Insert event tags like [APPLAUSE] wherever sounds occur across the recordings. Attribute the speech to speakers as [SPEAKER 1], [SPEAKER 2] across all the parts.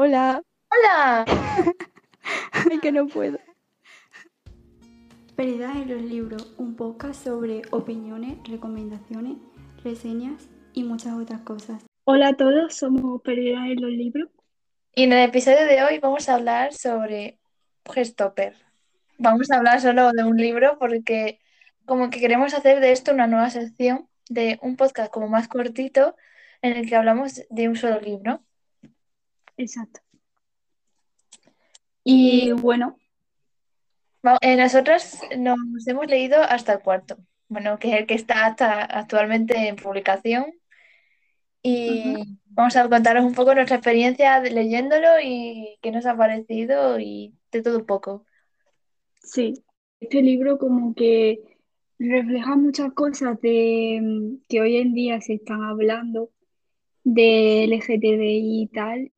[SPEAKER 1] Hola.
[SPEAKER 2] ¡Hola! [LAUGHS]
[SPEAKER 1] Ay, que no puedo.
[SPEAKER 3] Pérdidas en los libros, un podcast sobre opiniones, recomendaciones, reseñas y muchas otras cosas.
[SPEAKER 4] Hola a todos, somos Perdidas en los libros.
[SPEAKER 2] Y en el episodio de hoy vamos a hablar sobre Gestopper. Vamos a hablar solo de un libro porque como que queremos hacer de esto una nueva sección de un podcast como más cortito en el que hablamos de un solo libro.
[SPEAKER 4] Exacto.
[SPEAKER 2] Y
[SPEAKER 4] bueno,
[SPEAKER 2] eh, nosotros nos hemos leído hasta el cuarto, bueno, que es el que está hasta actualmente en publicación. Y vamos a contaros un poco nuestra experiencia leyéndolo y qué nos ha parecido y de todo un poco.
[SPEAKER 4] sí, este libro como que refleja muchas cosas de mm, que hoy en día se están hablando de LGTBI y tal,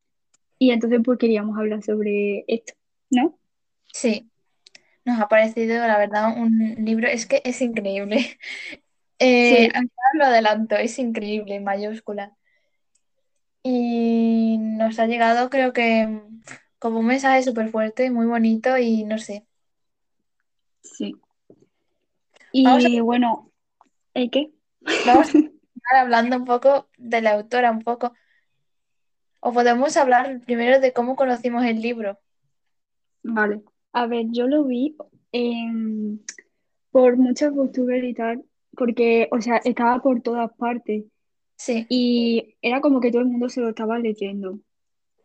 [SPEAKER 4] y entonces pues queríamos hablar sobre esto, ¿no?
[SPEAKER 2] Sí, nos ha parecido, la verdad, un libro, es que es increíble. [LAUGHS] Eh,
[SPEAKER 4] Sí.
[SPEAKER 2] lo adelanto, es increíble, en mayúscula. Y nos ha llegado, creo que como un mensaje súper fuerte, muy bonito y no sé.
[SPEAKER 4] Sí.
[SPEAKER 2] Vamos a-
[SPEAKER 4] Y bueno, ¿el qué?
[SPEAKER 2] Vamos a [LAUGHS] estar hablando un poco de la autora, un poco. O podemos hablar primero de cómo conocimos el libro.
[SPEAKER 4] Vale. A ver, yo lo vi en- por muchas booktuber y tal, porque, o sea, estaba por todas partes.
[SPEAKER 2] Sí,
[SPEAKER 4] Y era como que todo el mundo se lo estaba leyendo.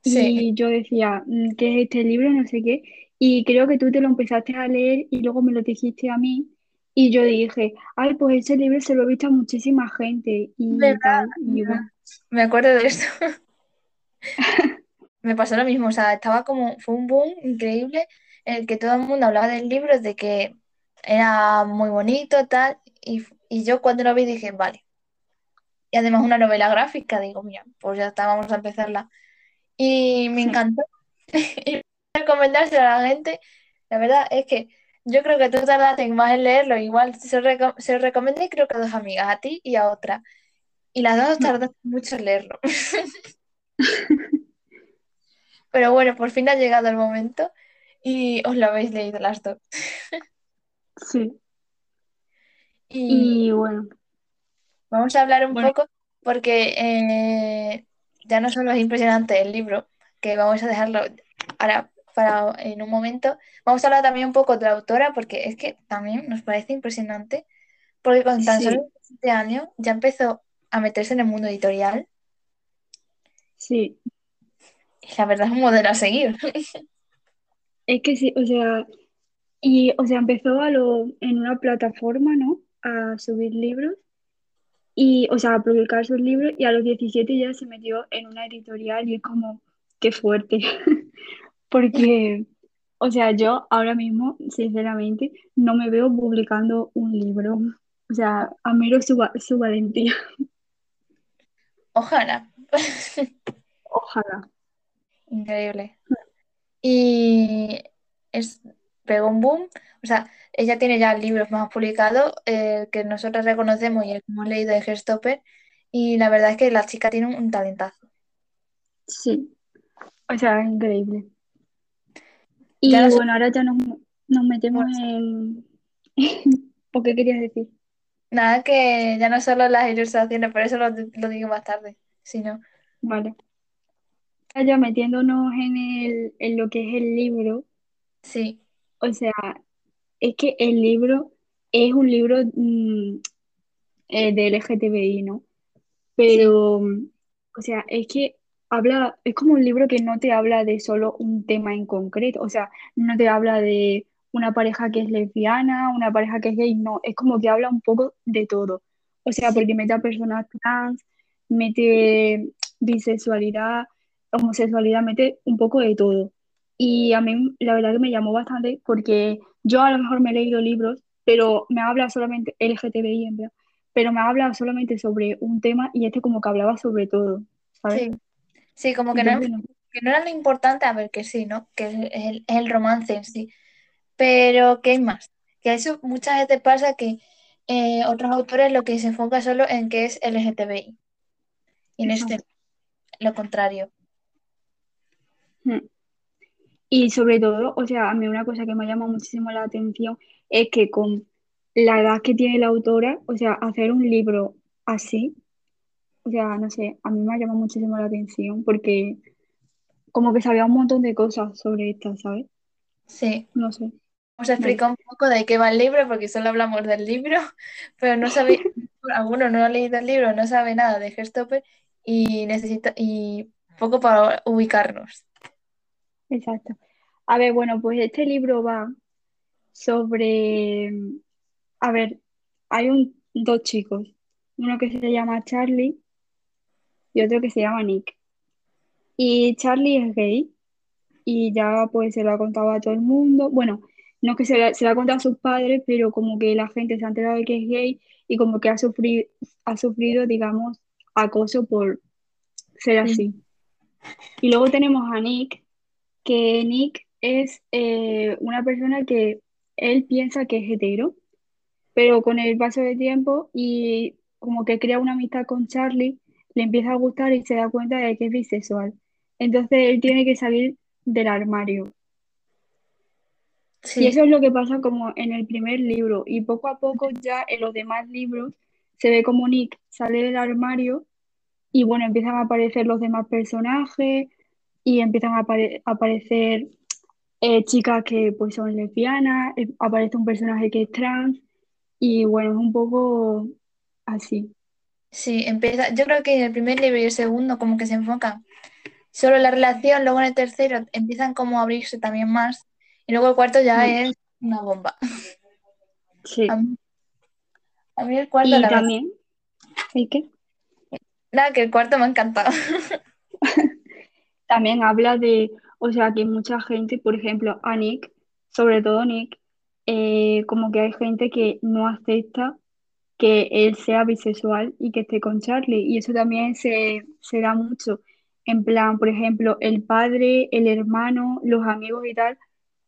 [SPEAKER 2] sí,
[SPEAKER 4] Y yo decía, "Mm, ¿qué es este libro? No sé qué. Y creo que tú te lo empezaste a leer y luego me lo dijiste a mí. Y yo dije, ay, pues ese libro se lo he visto a muchísima gente y
[SPEAKER 2] ¿Verdad?
[SPEAKER 4] tal. Y bueno,
[SPEAKER 2] me acuerdo de esto. [LAUGHS] [LAUGHS] Me pasó lo mismo, o sea, estaba como, fue un boom increíble en el que todo el mundo hablaba del libro, de que era muy bonito, tal, y, y yo cuando lo vi dije, vale. Y además una novela gráfica, digo, mira, pues ya está, vamos a empezarla. Y me encantó. [LAUGHS] Y recomendárselo a la gente, la verdad es que yo creo que tú tardaste más en leerlo, igual se lo, reco- se lo recomendé creo que a dos amigas, a ti y a otra. Y las dos tardaron mucho en leerlo. [LAUGHS] [LAUGHS] Pero bueno, por fin ha llegado el momento y os lo habéis leído las dos.
[SPEAKER 4] sí.
[SPEAKER 2] Y
[SPEAKER 4] Y bueno,
[SPEAKER 2] vamos a hablar un
[SPEAKER 4] Bueno.
[SPEAKER 2] poco porque eh, ya no solo es impresionante el libro, que vamos a dejarlo ahora para en un momento. Vamos a hablar también un poco de la autora porque es que también nos parece impresionante porque con tan
[SPEAKER 4] Sí.
[SPEAKER 2] solo 17 años ya empezó a meterse en el mundo editorial
[SPEAKER 4] sí.
[SPEAKER 2] la verdad es un modelo a seguir.
[SPEAKER 4] Es que sí, o sea, y o sea, empezó a lo, en una plataforma, ¿no? A subir libros y, o sea, a publicar sus libros y a los 17 ya se metió en una editorial y es como, qué fuerte. [LAUGHS] Porque, o sea, yo ahora mismo, sinceramente, no me veo publicando un libro. O sea, admiro su, su valentía.
[SPEAKER 2] Ojalá.
[SPEAKER 4] Ojalá.
[SPEAKER 2] Increíble. Y es, pegó un boom. O sea, ella tiene ya libros más publicados eh, que nosotros reconocemos y el que hemos leído de Gestopper. Y la verdad es que la chica tiene un, un talentazo.
[SPEAKER 4] Sí. O sea, increíble. Y
[SPEAKER 2] Ya
[SPEAKER 4] bueno, ahora ya nos, nos metemos en... [LAUGHS] ¿O qué querías decir?
[SPEAKER 2] Nada que ya no solo las ilustraciones, pero eso lo, lo digo más tarde. Si no,
[SPEAKER 4] Vale. Ahora Ya metiéndonos en el, en lo que es el libro,
[SPEAKER 2] sí,
[SPEAKER 4] o sea, es que el libro es un libro mm, eh, de LGTBI, ¿no? Pero, o sea, es que habla, es como un libro que no te habla de solo un tema en concreto, o sea, no te habla de una pareja que es lesbiana, una pareja que es gay, no, es como que habla un poco de todo. O sea,
[SPEAKER 2] Sí.
[SPEAKER 4] porque mete a personas trans, mete bisexualidad, homosexualidad, mete un poco de todo. Y a mí la verdad que me llamó bastante porque yo a lo mejor me he leído libros, pero me habla solamente LGTBI, en verdad, pero me habla solamente sobre un tema y este como que hablaba sobre todo, ¿sabes?
[SPEAKER 2] sí. Sí, como que no,
[SPEAKER 4] Entonces, no-
[SPEAKER 2] que no era lo importante, a ver, que sí, ¿no? Que es el, es el romance en sí. Pero, ¿qué hay más? Que eso muchas veces pasa que eh, otros autores lo que se enfoca solo en que es LGTBI. Y en este, lo contrario.
[SPEAKER 4] Y sobre todo, o sea, a mí una cosa que me ha llamado muchísimo la atención es que con la edad que tiene la autora, o sea, hacer un libro así, o sea, no sé, a mí me ha llamado muchísimo la atención porque como que sabía un montón de cosas sobre esta, ¿sabes?
[SPEAKER 2] Sí.
[SPEAKER 4] No sé.
[SPEAKER 2] Os explica un poco de qué va el libro, porque solo hablamos del libro, [LAUGHS] pero no sabe, [LAUGHS] alguno no ha leído el libro, no sabe nada de Gestopper y necesita, y poco para ubicarnos.
[SPEAKER 4] Exacto. A ver, bueno, pues este libro va sobre, a ver, hay un, dos chicos, uno que se llama Charlie y otro que se llama Nick. Y Charlie es gay y ya pues se lo ha contado a todo el mundo. Bueno, no es que se, se lo ha contado a sus padres, pero como que la gente se ha enterado de que es gay y como que ha sufrido, ha sufrido, digamos, acoso por ser así. Y luego tenemos a Nick, que Nick es eh, una persona que él piensa que es hetero, pero con el paso del tiempo y como que crea una amistad con Charlie, le empieza a gustar y se da cuenta de que es bisexual. Entonces él tiene que salir del armario. Y eso es lo que pasa como en el primer libro. Y poco a poco ya en los demás libros se ve como Nick sale del armario y bueno, empiezan a aparecer los demás personajes y empiezan a, apare- a aparecer eh, chicas que pues son lesbianas, eh, aparece un personaje que es trans y bueno, es un poco así.
[SPEAKER 2] sí, empieza, yo creo que en el primer libro y el segundo como que se enfocan solo en la relación, luego en el tercero empiezan como a abrirse también más, y luego el cuarto ya es una bomba.
[SPEAKER 4] Sí.
[SPEAKER 2] A mí, a mí el cuarto,
[SPEAKER 4] Y
[SPEAKER 2] la
[SPEAKER 4] también, ¿el qué?
[SPEAKER 2] nada, que el cuarto me ha encantado. [LAUGHS]
[SPEAKER 4] También habla de, o sea, que mucha gente, por ejemplo, a Nick, sobre todo Nick, eh, como que hay gente que no acepta que él sea bisexual y que esté con Charlie. Y eso también se, se da mucho. En plan, por ejemplo, el padre, el hermano, los amigos y tal,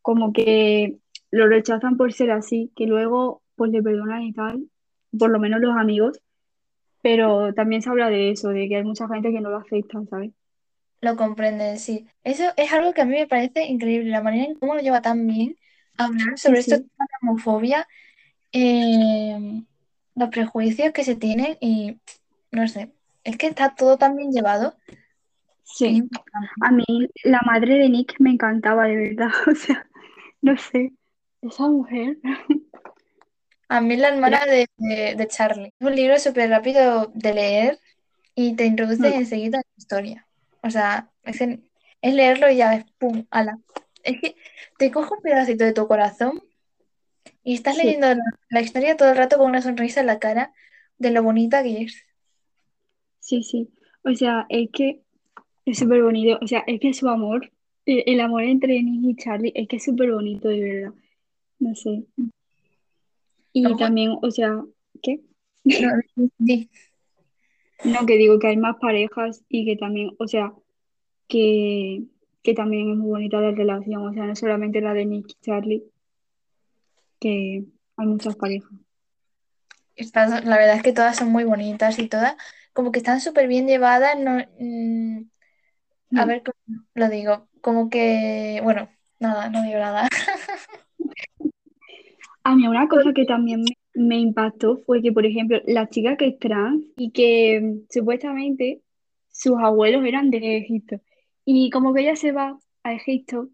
[SPEAKER 4] como que lo rechazan por ser así, que luego pues le perdonan y tal, por lo menos los amigos, pero también se habla de eso, de que hay mucha gente que no lo acepta, ¿sabes?
[SPEAKER 2] Lo comprenden, sí. Eso es algo que a mí me parece increíble, la manera en cómo lo lleva tan bien hablar sobre
[SPEAKER 4] Sí,
[SPEAKER 2] estos
[SPEAKER 4] sí.
[SPEAKER 2] de homofobia, eh, los prejuicios que se tienen y no sé, es que está todo tan bien llevado.
[SPEAKER 4] Sí, a mí la madre de Nick me encantaba de verdad, [LAUGHS] o sea, no sé, esa mujer [LAUGHS]
[SPEAKER 2] A mí la hermana de, de, de Charlie. Es un libro súper rápido de leer y te introduce
[SPEAKER 4] Mm,
[SPEAKER 2] enseguida en la historia. O sea, es, en- es leerlo y ya ves, pum, ala. Es que te coge un pedacito de tu corazón y estás
[SPEAKER 4] Sí,
[SPEAKER 2] leyendo la, la historia todo el rato con una sonrisa en la cara de lo bonita que es.
[SPEAKER 4] sí, sí, o sea, es que es súper bonito, o sea, es que su amor, el, el amor entre Nick y Charlie, es que es súper bonito de verdad, no sé, y también, o sea, ¿qué?
[SPEAKER 2] no, di-
[SPEAKER 4] No, que digo que hay más parejas y que también, o sea, que, que también es muy bonita la relación, o sea, no solamente la de Nick y Charlie, que hay muchas parejas.
[SPEAKER 2] Estas- la verdad es que todas son muy bonitas y todas como que están súper bien llevadas. No, mm, a ver cómo lo digo. Como que, bueno, nada, no digo nada. [LAUGHS]
[SPEAKER 4] A mí una cosa que también me, me impactó fue que, por ejemplo, la chica que es trans y que mm, supuestamente sus abuelos eran de Egipto. Y como que ella se va a Egipto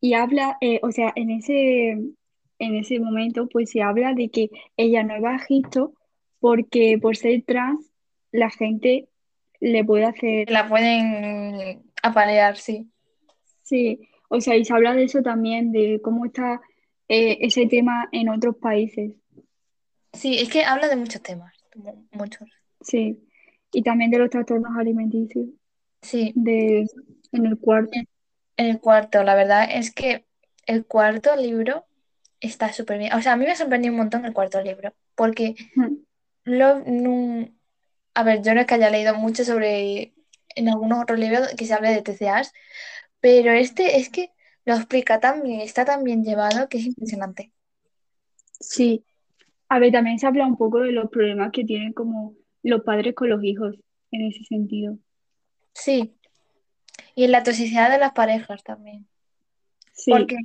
[SPEAKER 4] y habla, eh, o sea, en ese, en ese momento, pues se habla de que ella no va a Egipto porque por ser trans la gente le puede hacer,
[SPEAKER 2] La pueden apalear, sí.
[SPEAKER 4] sí, o sea, y se habla de eso también, de cómo está eh, ese tema en otros países.
[SPEAKER 2] Sí, es que habla de muchos temas, mu- muchos.
[SPEAKER 4] Sí, y también de los trastornos alimenticios
[SPEAKER 2] Sí,
[SPEAKER 4] de, en el cuarto.
[SPEAKER 2] en el cuarto, la verdad es que el cuarto libro está súper bien. O sea, a mí me sorprendió un montón el cuarto libro, porque
[SPEAKER 4] Mm,
[SPEAKER 2] lo, a ver, yo no es que haya leído mucho sobre en algunos otros libros que se hable de TCAs, pero este es que lo explica tan bien, está tan bien llevado que es impresionante.
[SPEAKER 4] Sí, a ver, también se habla un poco de los problemas que tienen como los padres con los hijos en ese sentido.
[SPEAKER 2] Sí, y en la toxicidad de las parejas también.
[SPEAKER 4] Sí,
[SPEAKER 2] porque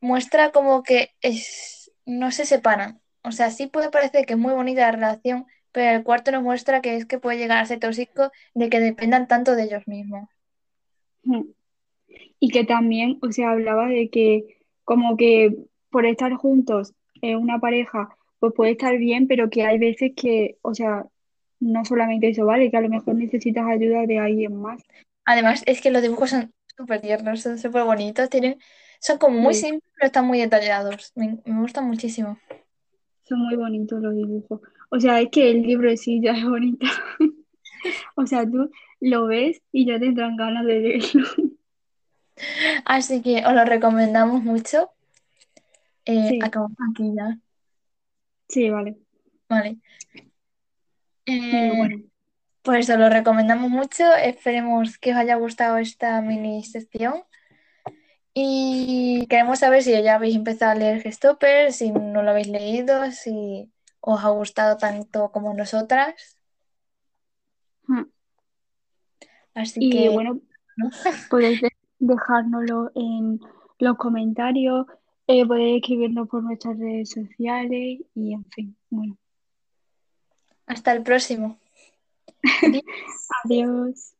[SPEAKER 2] muestra como que es, no se separan. O sea, sí puede parecer que es muy bonita la relación, pero el cuarto nos muestra que es que puede llegar a ser tóxico de que dependan tanto de ellos mismos.
[SPEAKER 4] Mm. Y que también, o sea, hablaba de que como que por estar juntos en una pareja, pues puede estar bien, pero que hay veces que, o sea, no solamente eso vale, que a lo mejor necesitas ayuda de alguien más.
[SPEAKER 2] Además, es que los dibujos son súper tiernos, son súper bonitos, tienen, son como muy
[SPEAKER 4] Sí.
[SPEAKER 2] simples, pero están muy detallados. Me, me gustan muchísimo.
[SPEAKER 4] Son muy bonitos los dibujos. O sea, es que el libro sí ya es bonito. [LAUGHS] O sea, tú lo ves y ya te entran ganas de leerlo.
[SPEAKER 2] Así que os lo recomendamos mucho. Eh,
[SPEAKER 4] Sí.
[SPEAKER 2] acabamos aquí ya.
[SPEAKER 4] Sí, vale.
[SPEAKER 2] Vale. Eh,
[SPEAKER 4] bueno,
[SPEAKER 2] pues os lo recomendamos mucho. Esperemos que os haya gustado esta mini sección. Y queremos saber si ya habéis empezado a leer Gestopper, si no lo habéis leído, si os ha gustado tanto como nosotras.
[SPEAKER 4] mm.
[SPEAKER 2] Así
[SPEAKER 4] y
[SPEAKER 2] que
[SPEAKER 4] bueno,
[SPEAKER 2] ¿no?
[SPEAKER 4] podéis de- dejárnoslo en los comentarios, eh, podéis escribirnos por nuestras redes sociales y en fin, bueno,
[SPEAKER 2] hasta el próximo. [LAUGHS]
[SPEAKER 4] adiós.